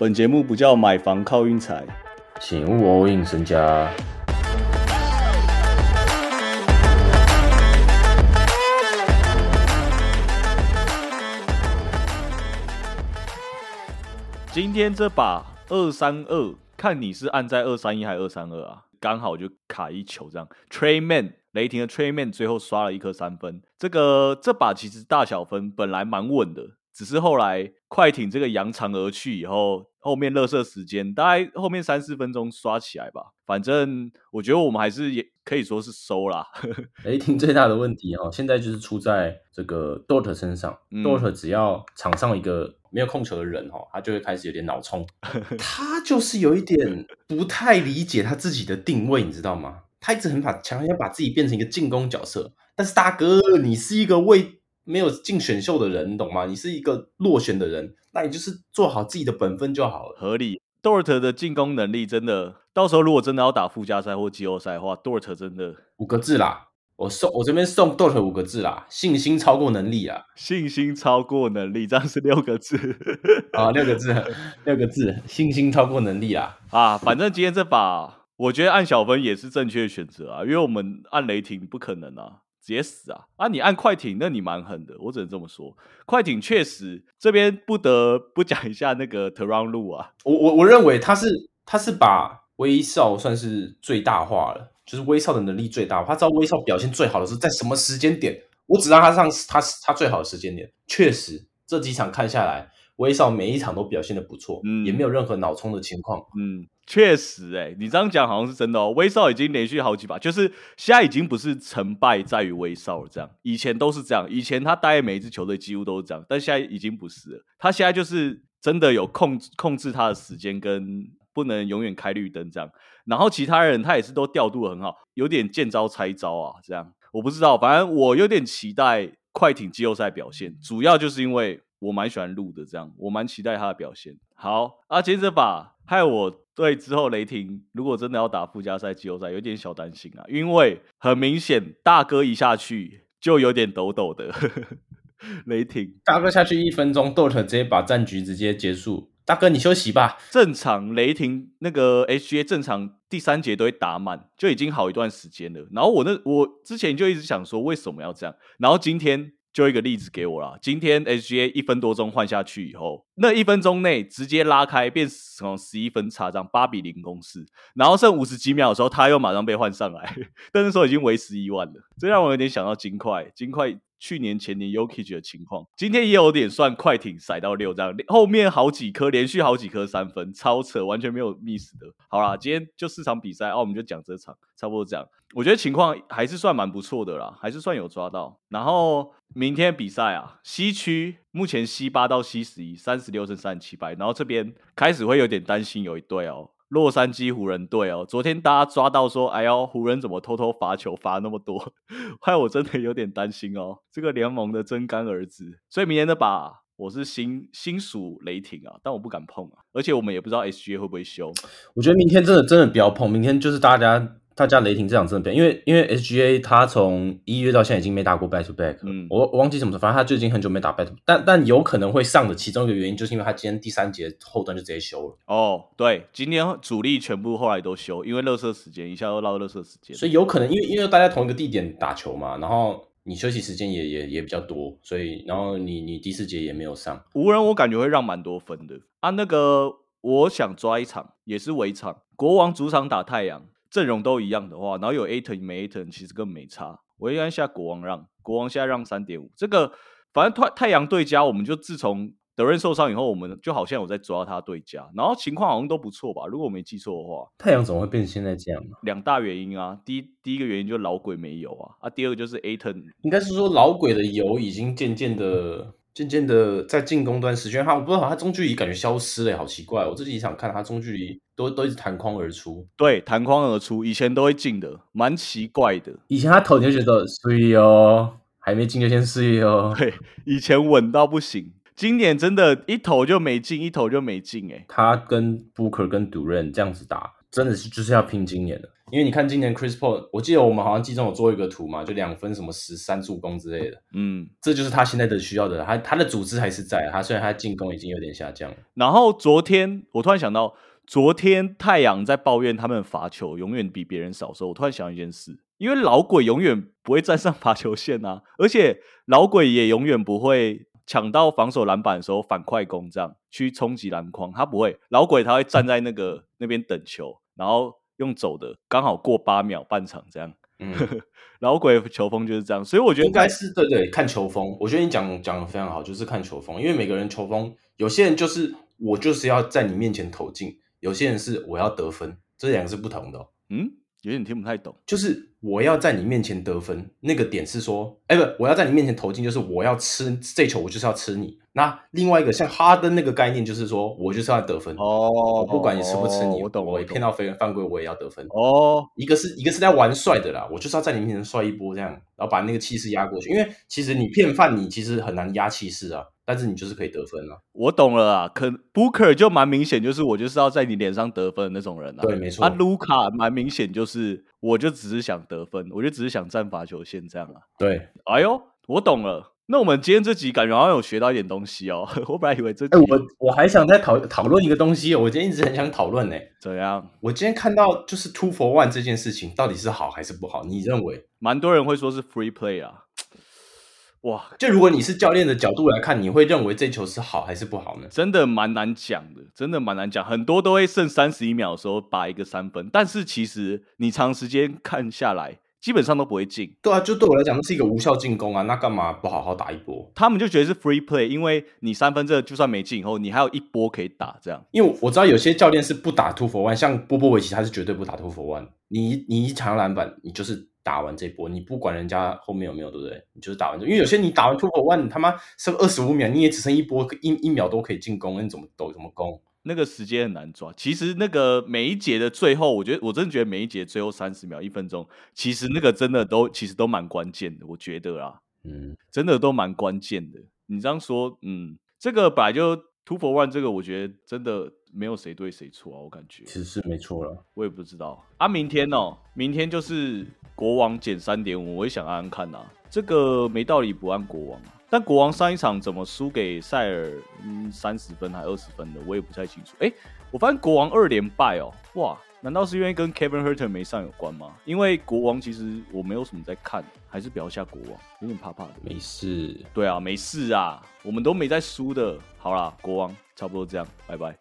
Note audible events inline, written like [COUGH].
本节目不叫买房靠运财，请勿 all in 身家。今天这把二三二，看你是按在二三一还是二三二啊？刚好就卡一球这样。Trey Man 雷霆的 Trey Man 最后刷了一颗三分，这个这把其实大小分本来蛮稳的，只是后来快艇这个扬长而去以后，后面热射时间大概后面三四分钟刷起来吧。反正我觉得我们还是也可以说是收啦。[LAUGHS] 雷霆最大的问题哈，现在就是出在这个 Dort 身上。Dort 只要场上一个没有控球的人哈，他就会开始有点脑冲。[LAUGHS] 他就是有一点不太理解他自己的定位，你知道吗？他一直很把强调要把自己变成一个进攻角色。但是大哥，你是一个未没有进选秀的人，你懂吗？你是一个落选的人，那你就是做好自己的本分就好了，合理。Dort 的进攻能力真的，到时候如果真的要打附加赛或季后赛的话，Dort 真的五个字啦，我送我这边送 Dort 五个字啦，信心超过能力啊，信心超过能力，这样是六个字啊，六个字，六个字，信心超过能力啊啊，反正今天这把，我觉得按小分也是正确的选择啊，因为我们按雷霆不可能啊。直接死啊！啊，你按快艇，那你蛮狠的，我只能这么说。快艇确实这边不得不讲一下那个 t e r o n 路啊，我我我认为他是他是把威少算是最大化了，就是威少的能力最大化。他知道威少表现最好的是在什么时间点，我只让他上他他最好的时间点。确实这几场看下来，威少每一场都表现的不错，嗯，也没有任何脑冲的情况，嗯。确实，哎，你这样讲好像是真的哦。威少已经连续好几把，就是现在已经不是成败在于威少了，这样以前都是这样。以前他带每一支球队几乎都是这样，但现在已经不是了。他现在就是真的有控制控制他的时间，跟不能永远开绿灯这样。然后其他人他也是都调度的很好，有点见招拆招啊，这样我不知道。反正我有点期待快艇季后赛表现，主要就是因为我蛮喜欢录的，这样我蛮期待他的表现。好，啊，接着把害我。对，之后雷霆如果真的要打附加赛、季后赛，有点小担心啊，因为很明显大哥一下去就有点抖抖的。[LAUGHS] 雷霆大哥下去一分钟，Dot 直接把战局直接结束。大哥你休息吧。正常雷霆那个 HGA 正常第三节都会打满，就已经好一段时间了。然后我那我之前就一直想说为什么要这样，然后今天。就一个例子给我啦。今天 HGA 一分多钟换下去以后，那一分钟内直接拉开，变成十一分差，这样八比零攻势。然后剩五十几秒的时候，他又马上被换上来，[LAUGHS] 但是说已经为时已晚了。这让我有点想到金块，金块。去年前年 Yoki 的情况，今天也有点算快艇甩到六这样，后面好几颗连续好几颗三分，超扯，完全没有 miss 的。好啦，今天就四场比赛，哦，我们就讲这场，差不多这样。我觉得情况还是算蛮不错的啦，还是算有抓到。然后明天比赛啊，西区目前西八到西十一，三十六胜三十七败，然后这边开始会有点担心有一队哦。洛杉矶湖人队哦，昨天大家抓到说，哎呦，湖人怎么偷偷罚球罚那么多？[LAUGHS] 害我真的有点担心哦，这个联盟的真干儿子。所以明天的把我是新新属雷霆啊，但我不敢碰啊，而且我们也不知道 SGA 会不会修。我觉得明天真的真的不要碰，明天就是大家。大家雷霆这场真的变，因为因为 SGA 他从一月到现在已经没打过 back to back，嗯，我我忘记什么时候，反正他最近很久没打 back 但但有可能会上的其中一个原因就是因为他今天第三节后端就直接休了。哦，对，今天主力全部后来都休，因为热射时间一下又到热射时间，所以有可能因为因为大家同一个地点打球嘛，然后你休息时间也也也比较多，所以然后你你第四节也没有上，湖人我感觉会让蛮多分的啊。那个我想抓一场也是围场，国王主场打太阳。阵容都一样的话，然后有 A t o n 没 A t o n，其实根本没差。我应该下国王让，国王现在让三点五。这个反正太太阳对家，我们就自从德瑞受伤以后，我们就好像有在抓他对家，然后情况好像都不错吧？如果我没记错的话，太阳怎么会变成现在这样呢？两大原因啊，第一第一个原因就是老鬼没有啊，啊，第二个就是 A t o n，应该是说老鬼的油已经渐渐的。渐渐的在进攻端时间他，我不知道他中距离感觉消失了，好奇怪。我这几场看他中距离都都一直弹框而出，对，弹框而出，以前都会进的，蛮奇怪的。以前他投你就觉得碎哦，还没进就先碎哦。[LAUGHS] 对，以前稳到不行，今年真的一投就没进，一投就没进。哎，他跟 Booker 跟 Duran 这样子打，真的是就是要拼今年的，因为你看今年 Chris Paul，我记得我们好像记中有做一个图嘛，就两分什么十三助攻之类的，嗯，这就是他现在的需要的，他他的组织还是在，他虽然他进攻已经有点下降了。然后昨天我突然想到，昨天太阳在抱怨他们罚球永远比别人少时候，我突然想一件事，因为老鬼永远不会站上 [LAUGHS] 罚球线啊，而且老鬼也永远不会。抢到防守篮板的时候反快攻，这样去冲击篮筐，他不会。老鬼他会站在那个那边等球，然后用走的，刚好过八秒半场这样。嗯，[LAUGHS] 老鬼球风就是这样，所以我觉得应该是对对，看球风。我觉得你讲讲的非常好，就是看球风，因为每个人球风，有些人就是我就是要在你面前投进，有些人是我要得分，这两个是不同的。嗯。有点听不太懂，就是我要在你面前得分，那个点是说，哎，不，我要在你面前投进，就是我要吃这球，我就是要吃你。那另外一个像哈登那个概念，就是说我就是要得分哦，不管你吃不吃你，我懂，我骗到非犯规，我也要得分哦。一个是一个是在玩帅的啦，我就是要在你面前帅一波这样，然后把那个气势压过去，因为其实你骗犯你其实很难压气势啊。但是你就是可以得分了，我懂了啊。可 Booker 就蛮明显，就是我就是要在你脸上得分的那种人啊。对，没错。啊，卢卡蛮明显，就是我就只是想得分，我就只是想站罚球线这样啊。对，哎呦，我懂了。那我们今天这集感觉好像有学到一点东西哦。[LAUGHS] 我本来以为这，哎，我我还想再讨讨论一个东西，我今天一直很想讨论呢。怎样？我今天看到就是 Two for One 这件事情到底是好还是不好？你认为？蛮多人会说是 Free Play 啊。[TSK] 哇，就如果你是教练的角度来看，你会认为这球是好还是不好呢？真的蛮难讲的，真的蛮难讲。很多都会剩三十一秒的时候拔一个三分，但是其实你长时间看下来，基本上都不会进。对啊，就对我来讲，那是一个无效进攻啊，那干嘛不好好打一波？他们就觉得是 free play，因为你三分这就算没进以后，你还有一波可以打。这样，因为我知道有些教练是不打 two for one，像波波维奇他是绝对不打 two for one。你你一抢篮板，你就是。打完这波，你不管人家后面有没有，对不对？你就是打完这，因为有些你打完 two for one，他妈剩二十五秒，你也只剩一波一一秒都可以进攻，你怎么抖怎么攻？那个时间很难抓。其实那个每一节的最后，我觉得我真的觉得每一节最后三十秒、一分钟，其实那个真的都其实都蛮关键的。我觉得啊，嗯，真的都蛮关键的。你这样说，嗯，这个本来就 two for one，这个我觉得真的。没有谁对谁错啊，我感觉其实是没错了，我也不知道啊。明天哦，明天就是国王减三点五，我也想按按看呐。这个没道理不按国王，但国王上一场怎么输给塞尔？嗯，三十分还二十分的，我也不太清楚。哎，我发现国王二连败哦，哇！难道是因为跟 Kevin Herter 没上有关吗？因为国王其实我没有什么在看，还是不要下国王，有点怕怕的。没事，对啊，没事啊，我们都没在输的。好啦，国王差不多这样，拜拜。